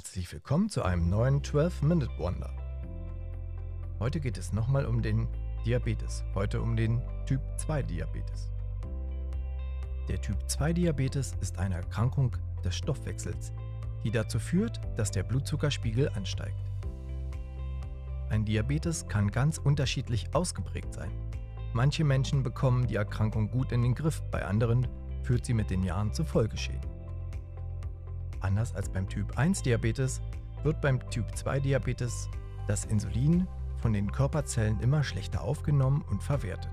Herzlich willkommen zu einem neuen 12-Minute Wonder. Heute geht es nochmal um den Diabetes, heute um den Typ 2 Diabetes. Der Typ 2 Diabetes ist eine Erkrankung des Stoffwechsels, die dazu führt, dass der Blutzuckerspiegel ansteigt. Ein Diabetes kann ganz unterschiedlich ausgeprägt sein. Manche Menschen bekommen die Erkrankung gut in den Griff, bei anderen führt sie mit den Jahren zu Folgeschäden. Anders als beim Typ 1 Diabetes wird beim Typ 2 Diabetes das Insulin von den Körperzellen immer schlechter aufgenommen und verwertet.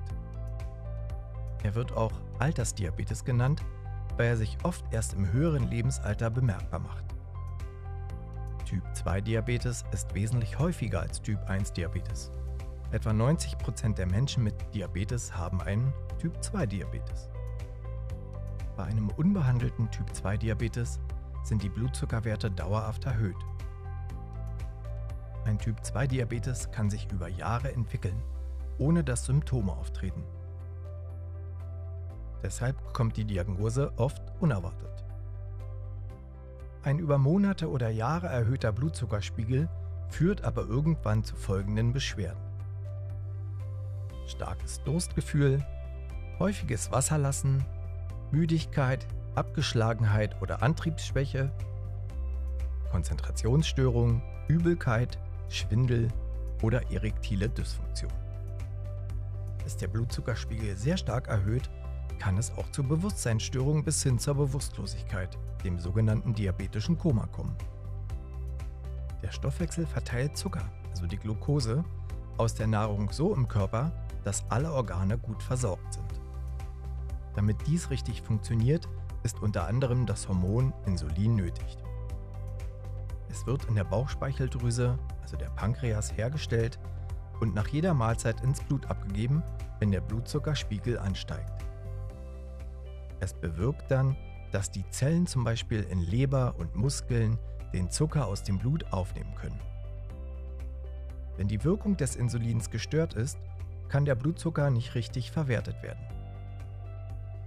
Er wird auch Altersdiabetes genannt, weil er sich oft erst im höheren Lebensalter bemerkbar macht. Typ 2 Diabetes ist wesentlich häufiger als Typ 1 Diabetes. Etwa 90% der Menschen mit Diabetes haben einen Typ 2 Diabetes. Bei einem unbehandelten Typ 2 Diabetes sind die Blutzuckerwerte dauerhaft erhöht. Ein Typ 2 Diabetes kann sich über Jahre entwickeln, ohne dass Symptome auftreten. Deshalb kommt die Diagnose oft unerwartet. Ein über Monate oder Jahre erhöhter Blutzuckerspiegel führt aber irgendwann zu folgenden Beschwerden. Starkes Durstgefühl, häufiges Wasserlassen, Müdigkeit, Abgeschlagenheit oder Antriebsschwäche, Konzentrationsstörung, Übelkeit, Schwindel oder erektile Dysfunktion. Ist der Blutzuckerspiegel sehr stark erhöht, kann es auch zu Bewusstseinsstörungen bis hin zur Bewusstlosigkeit, dem sogenannten diabetischen Koma kommen. Der Stoffwechsel verteilt Zucker, also die Glucose, aus der Nahrung so im Körper, dass alle Organe gut versorgt sind. Damit dies richtig funktioniert, ist unter anderem das Hormon Insulin nötig. Es wird in der Bauchspeicheldrüse, also der Pankreas, hergestellt und nach jeder Mahlzeit ins Blut abgegeben, wenn der Blutzuckerspiegel ansteigt. Es bewirkt dann, dass die Zellen zum Beispiel in Leber und Muskeln den Zucker aus dem Blut aufnehmen können. Wenn die Wirkung des Insulins gestört ist, kann der Blutzucker nicht richtig verwertet werden.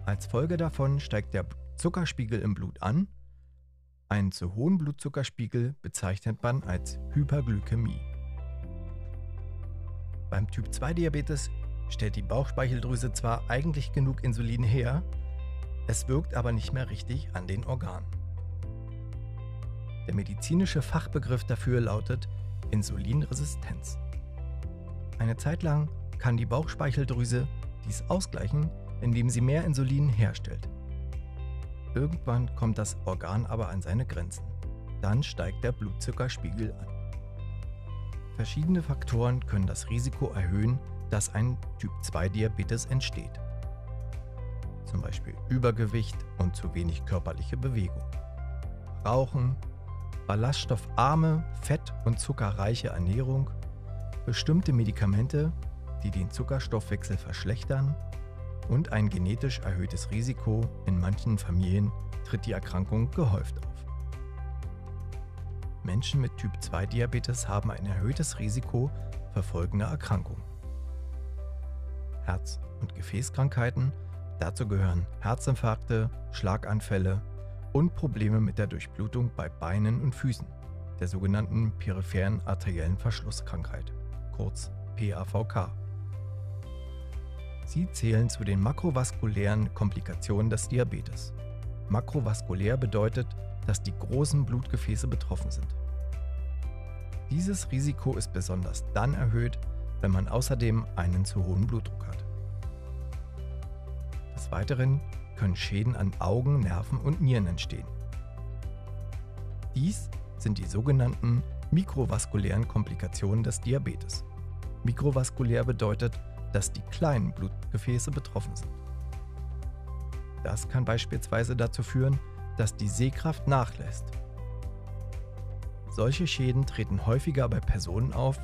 Als Folge davon steigt der Zuckerspiegel im Blut an. Einen zu hohen Blutzuckerspiegel bezeichnet man als Hyperglykämie. Beim Typ 2 Diabetes stellt die Bauchspeicheldrüse zwar eigentlich genug Insulin her, es wirkt aber nicht mehr richtig an den Organen. Der medizinische Fachbegriff dafür lautet Insulinresistenz. Eine Zeit lang kann die Bauchspeicheldrüse dies ausgleichen, indem sie mehr Insulin herstellt. Irgendwann kommt das Organ aber an seine Grenzen. Dann steigt der Blutzuckerspiegel an. Verschiedene Faktoren können das Risiko erhöhen, dass ein Typ-2-Diabetes entsteht. Zum Beispiel Übergewicht und zu wenig körperliche Bewegung. Rauchen, ballaststoffarme, fett- und zuckerreiche Ernährung, bestimmte Medikamente, die den Zuckerstoffwechsel verschlechtern und ein genetisch erhöhtes Risiko. In manchen Familien tritt die Erkrankung gehäuft auf. Menschen mit Typ 2 Diabetes haben ein erhöhtes Risiko für folgende Erkrankungen. Herz- und Gefäßkrankheiten, dazu gehören Herzinfarkte, Schlaganfälle und Probleme mit der Durchblutung bei Beinen und Füßen, der sogenannten peripheren arteriellen Verschlusskrankheit, kurz PAVK. Sie zählen zu den makrovaskulären Komplikationen des Diabetes. Makrovaskulär bedeutet, dass die großen Blutgefäße betroffen sind. Dieses Risiko ist besonders dann erhöht, wenn man außerdem einen zu hohen Blutdruck hat. Des Weiteren können Schäden an Augen, Nerven und Nieren entstehen. Dies sind die sogenannten mikrovaskulären Komplikationen des Diabetes. Mikrovaskulär bedeutet, dass die kleinen Blutgefäße betroffen sind. Das kann beispielsweise dazu führen, dass die Sehkraft nachlässt. Solche Schäden treten häufiger bei Personen auf,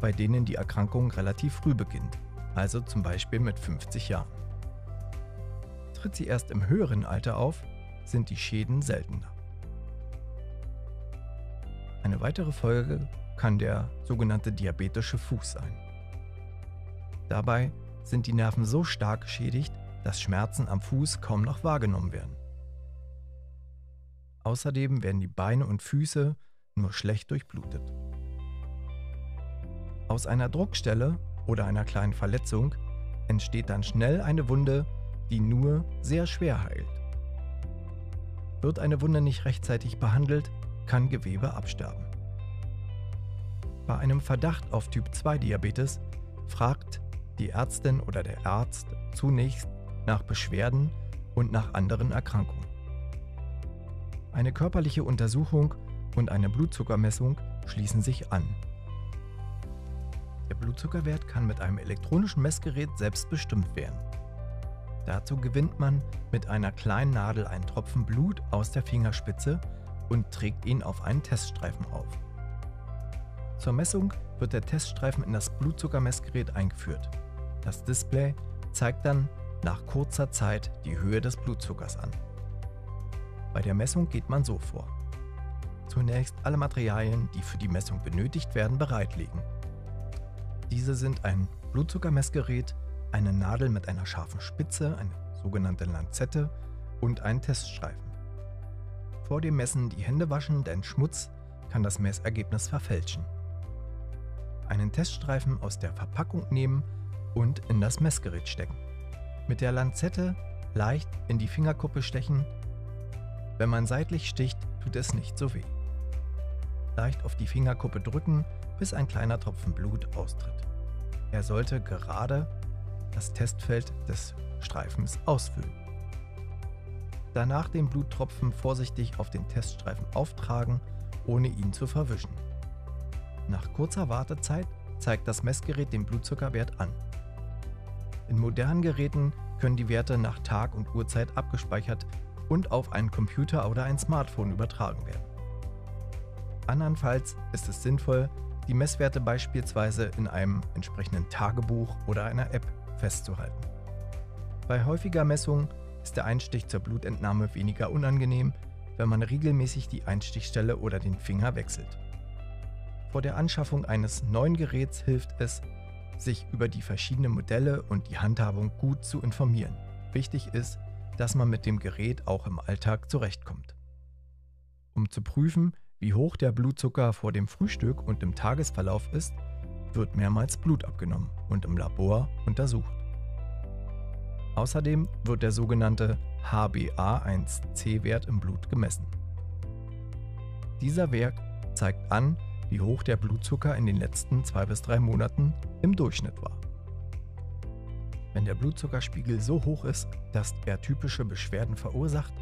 bei denen die Erkrankung relativ früh beginnt, also zum Beispiel mit 50 Jahren. Tritt sie erst im höheren Alter auf, sind die Schäden seltener. Eine weitere Folge kann der sogenannte diabetische Fuß sein. Dabei sind die Nerven so stark geschädigt, dass Schmerzen am Fuß kaum noch wahrgenommen werden. Außerdem werden die Beine und Füße nur schlecht durchblutet. Aus einer Druckstelle oder einer kleinen Verletzung entsteht dann schnell eine Wunde, die nur sehr schwer heilt. Wird eine Wunde nicht rechtzeitig behandelt, kann Gewebe absterben. Bei einem Verdacht auf Typ-2-Diabetes fragt die Ärztin oder der Arzt zunächst nach Beschwerden und nach anderen Erkrankungen. Eine körperliche Untersuchung und eine Blutzuckermessung schließen sich an. Der Blutzuckerwert kann mit einem elektronischen Messgerät selbst bestimmt werden. Dazu gewinnt man mit einer kleinen Nadel einen Tropfen Blut aus der Fingerspitze und trägt ihn auf einen Teststreifen auf. Zur Messung wird der Teststreifen in das Blutzuckermessgerät eingeführt. Das Display zeigt dann nach kurzer Zeit die Höhe des Blutzuckers an. Bei der Messung geht man so vor. Zunächst alle Materialien, die für die Messung benötigt werden, bereitlegen. Diese sind ein Blutzuckermessgerät, eine Nadel mit einer scharfen Spitze, eine sogenannte Lanzette und ein Teststreifen. Vor dem Messen die Hände waschen, denn Schmutz kann das Messergebnis verfälschen. Einen Teststreifen aus der Verpackung nehmen und in das Messgerät stecken. Mit der Lanzette leicht in die Fingerkuppe stechen. Wenn man seitlich sticht, tut es nicht so weh. Leicht auf die Fingerkuppe drücken, bis ein kleiner Tropfen Blut austritt. Er sollte gerade das Testfeld des Streifens ausfüllen. Danach den Bluttropfen vorsichtig auf den Teststreifen auftragen, ohne ihn zu verwischen. Nach kurzer Wartezeit zeigt das Messgerät den Blutzuckerwert an. In modernen Geräten können die Werte nach Tag und Uhrzeit abgespeichert und auf einen Computer oder ein Smartphone übertragen werden. Andernfalls ist es sinnvoll, die Messwerte beispielsweise in einem entsprechenden Tagebuch oder einer App festzuhalten. Bei häufiger Messung ist der Einstich zur Blutentnahme weniger unangenehm, wenn man regelmäßig die Einstichstelle oder den Finger wechselt. Vor der Anschaffung eines neuen Geräts hilft es, sich über die verschiedenen Modelle und die Handhabung gut zu informieren. Wichtig ist, dass man mit dem Gerät auch im Alltag zurechtkommt. Um zu prüfen, wie hoch der Blutzucker vor dem Frühstück und im Tagesverlauf ist, wird mehrmals Blut abgenommen und im Labor untersucht. Außerdem wird der sogenannte HbA1c-Wert im Blut gemessen. Dieser Wert zeigt an, wie hoch der Blutzucker in den letzten zwei bis drei Monaten im Durchschnitt war. Wenn der Blutzuckerspiegel so hoch ist, dass er typische Beschwerden verursacht,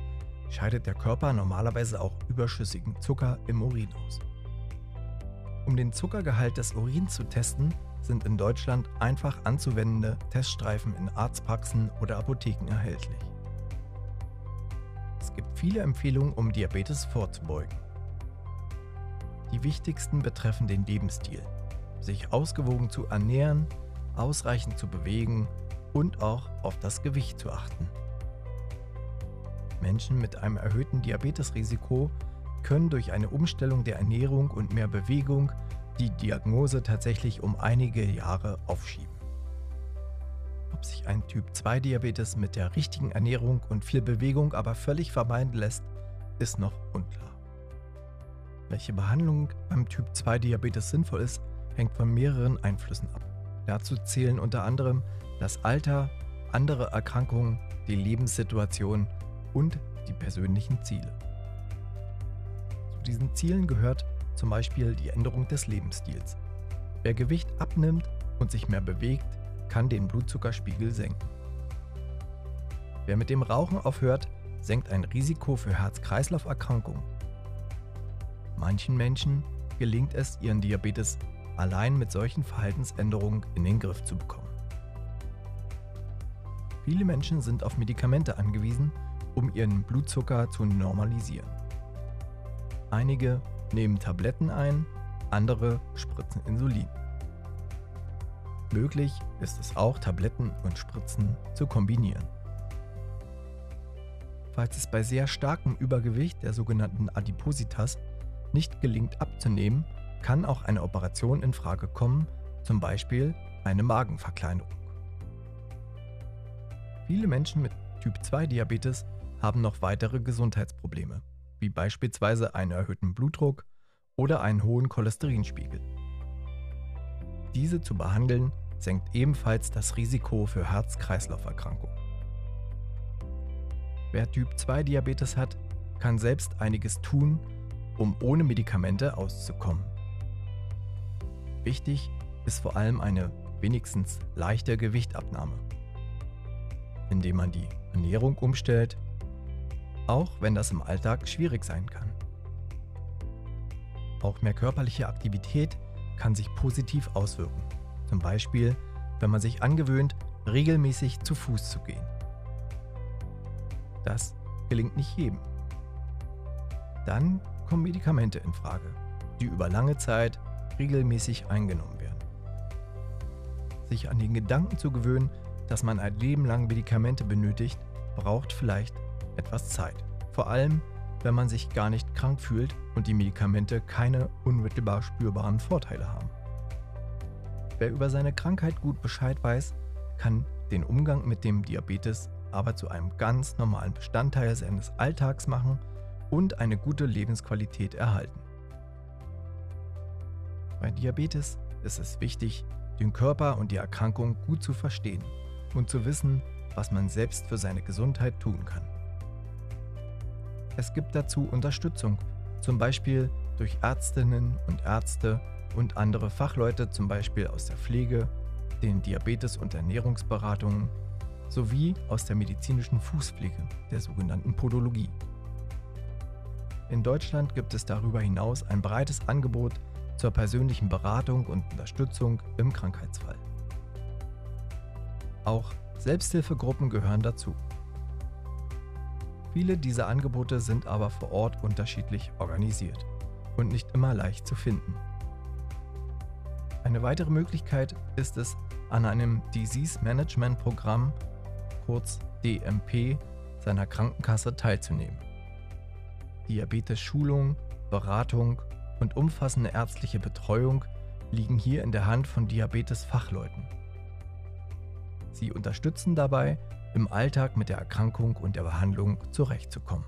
scheidet der Körper normalerweise auch überschüssigen Zucker im Urin aus. Um den Zuckergehalt des Urins zu testen, sind in Deutschland einfach anzuwendende Teststreifen in Arztpraxen oder Apotheken erhältlich. Es gibt viele Empfehlungen, um Diabetes vorzubeugen. Die wichtigsten betreffen den Lebensstil, sich ausgewogen zu ernähren, ausreichend zu bewegen und auch auf das Gewicht zu achten. Menschen mit einem erhöhten Diabetesrisiko können durch eine Umstellung der Ernährung und mehr Bewegung die Diagnose tatsächlich um einige Jahre aufschieben. Ob sich ein Typ-2-Diabetes mit der richtigen Ernährung und viel Bewegung aber völlig vermeiden lässt, ist noch unklar. Welche Behandlung beim Typ-2-Diabetes sinnvoll ist, hängt von mehreren Einflüssen ab. Dazu zählen unter anderem das Alter, andere Erkrankungen, die Lebenssituation und die persönlichen Ziele. Zu diesen Zielen gehört zum Beispiel die Änderung des Lebensstils. Wer Gewicht abnimmt und sich mehr bewegt, kann den Blutzuckerspiegel senken. Wer mit dem Rauchen aufhört, senkt ein Risiko für Herz-Kreislauf-Erkrankungen. Manchen Menschen gelingt es, ihren Diabetes allein mit solchen Verhaltensänderungen in den Griff zu bekommen. Viele Menschen sind auf Medikamente angewiesen, um ihren Blutzucker zu normalisieren. Einige nehmen Tabletten ein, andere spritzen Insulin. Möglich ist es auch, Tabletten und Spritzen zu kombinieren. Falls es bei sehr starkem Übergewicht der sogenannten Adipositas nicht gelingt abzunehmen, kann auch eine Operation in Frage kommen, zum Beispiel eine Magenverkleinerung. Viele Menschen mit Typ-2-Diabetes haben noch weitere Gesundheitsprobleme, wie beispielsweise einen erhöhten Blutdruck oder einen hohen Cholesterinspiegel. Diese zu behandeln senkt ebenfalls das Risiko für Herz-Kreislauf-Erkrankungen. Wer Typ 2 Diabetes hat, kann selbst einiges tun, um ohne Medikamente auszukommen. Wichtig ist vor allem eine wenigstens leichte Gewichtabnahme, indem man die Ernährung umstellt, auch wenn das im Alltag schwierig sein kann. Auch mehr körperliche Aktivität kann sich positiv auswirken, zum Beispiel wenn man sich angewöhnt, regelmäßig zu Fuß zu gehen. Das gelingt nicht jedem. Dann kommen Medikamente in Frage, die über lange Zeit regelmäßig eingenommen werden. Sich an den Gedanken zu gewöhnen, dass man ein Leben lang Medikamente benötigt, braucht vielleicht etwas Zeit. Vor allem, wenn man sich gar nicht krank fühlt und die Medikamente keine unmittelbar spürbaren Vorteile haben. Wer über seine Krankheit gut Bescheid weiß, kann den Umgang mit dem Diabetes aber zu einem ganz normalen Bestandteil seines Alltags machen und eine gute Lebensqualität erhalten. Bei Diabetes ist es wichtig, den Körper und die Erkrankung gut zu verstehen und zu wissen, was man selbst für seine Gesundheit tun kann. Es gibt dazu Unterstützung, zum Beispiel durch Ärztinnen und Ärzte und andere Fachleute, zum Beispiel aus der Pflege, den Diabetes- und Ernährungsberatungen sowie aus der medizinischen Fußpflege, der sogenannten Podologie. In Deutschland gibt es darüber hinaus ein breites Angebot zur persönlichen Beratung und Unterstützung im Krankheitsfall. Auch Selbsthilfegruppen gehören dazu. Viele dieser Angebote sind aber vor Ort unterschiedlich organisiert und nicht immer leicht zu finden. Eine weitere Möglichkeit ist es, an einem Disease Management Programm, kurz DMP, seiner Krankenkasse teilzunehmen. Diabetes-Schulung, Beratung und umfassende ärztliche Betreuung liegen hier in der Hand von Diabetes-Fachleuten. Sie unterstützen dabei, im Alltag mit der Erkrankung und der Behandlung zurechtzukommen.